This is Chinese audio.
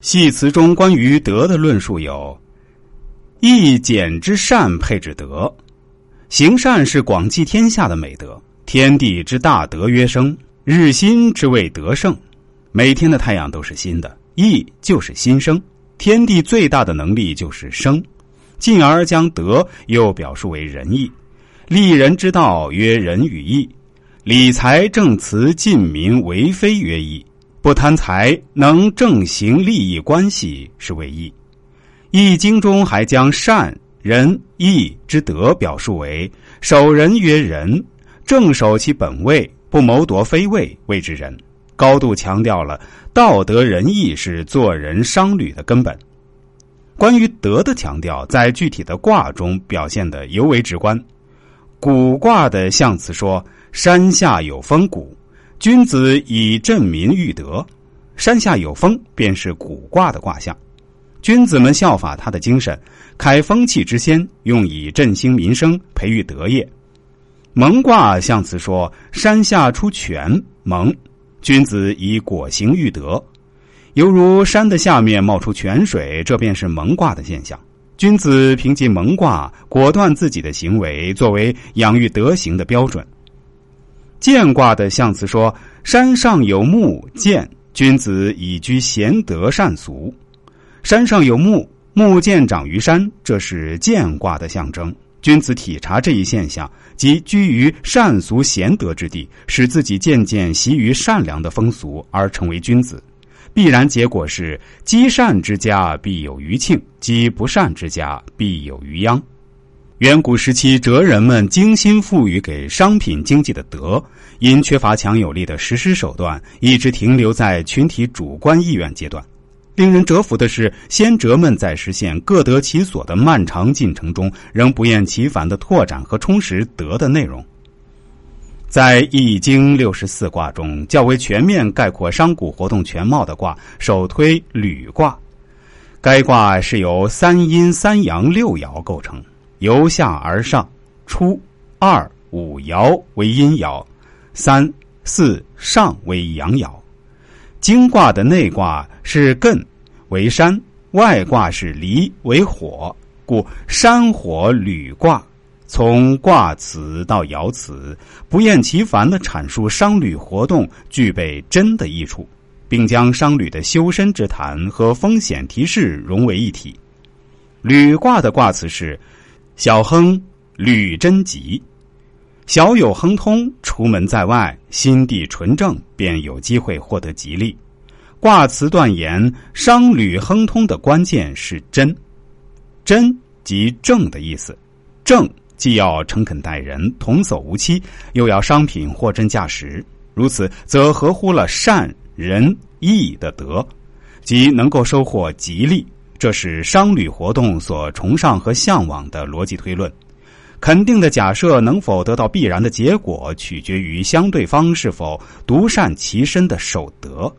系词中关于德的论述有：义简之善配之德，行善是广济天下的美德。天地之大德曰生，日新之谓德盛。每天的太阳都是新的，义就是新生。天地最大的能力就是生，进而将德又表述为仁义。立人之道曰仁与义，理财正辞尽民为非曰义。不贪财，能正行利益关系，是为义。《易经》中还将善、仁、义之德表述为守仁曰仁，正守其本位，不谋夺非位，谓之仁。高度强调了道德仁义是做人商旅的根本。关于德的强调，在具体的卦中表现的尤为直观。古卦的象辞说：“山下有风谷。”君子以振民育德，山下有风，便是卜卦的卦象。君子们效法他的精神，开风气之先，用以振兴民生，培育德业。蒙卦象辞说：“山下出泉，蒙。”君子以果行育德，犹如山的下面冒出泉水，这便是蒙卦的现象。君子凭借蒙卦，果断自己的行为，作为养育德行的标准。见卦的象辞说：“山上有木，见君子以居贤德善俗。山上有木，木见长于山，这是见卦的象征。君子体察这一现象，即居于善俗贤德之地，使自己渐渐习于善良的风俗，而成为君子。必然结果是：积善之家必有余庆，积不善之家必有余殃。”远古时期，哲人们精心赋予给商品经济的德，因缺乏强有力的实施手段，一直停留在群体主观意愿阶段。令人折服的是，先哲们在实现各得其所的漫长进程中，仍不厌其烦的拓展和充实德的内容。在《易经》六十四卦中，较为全面概括商贾活动全貌的卦，首推履卦。该卦是由三阴三阳六爻构成。由下而上，初、二、五爻为阴爻，三、四、上为阳爻。经卦的内卦是艮，为山；外卦是离，为火。故山火履卦，从卦辞到爻辞，不厌其烦的阐述商旅活动具备真的益处，并将商旅的修身之谈和风险提示融为一体。履卦的卦辞是。小亨，履贞吉。小有亨通，出门在外，心地纯正，便有机会获得吉利。卦辞断言，商旅亨通的关键是真。真即正的意思。正既要诚恳待人，童叟无欺，又要商品货真价实。如此，则合乎了善仁义的德，即能够收获吉利。这是商旅活动所崇尚和向往的逻辑推论。肯定的假设能否得到必然的结果，取决于相对方是否独善其身的守德。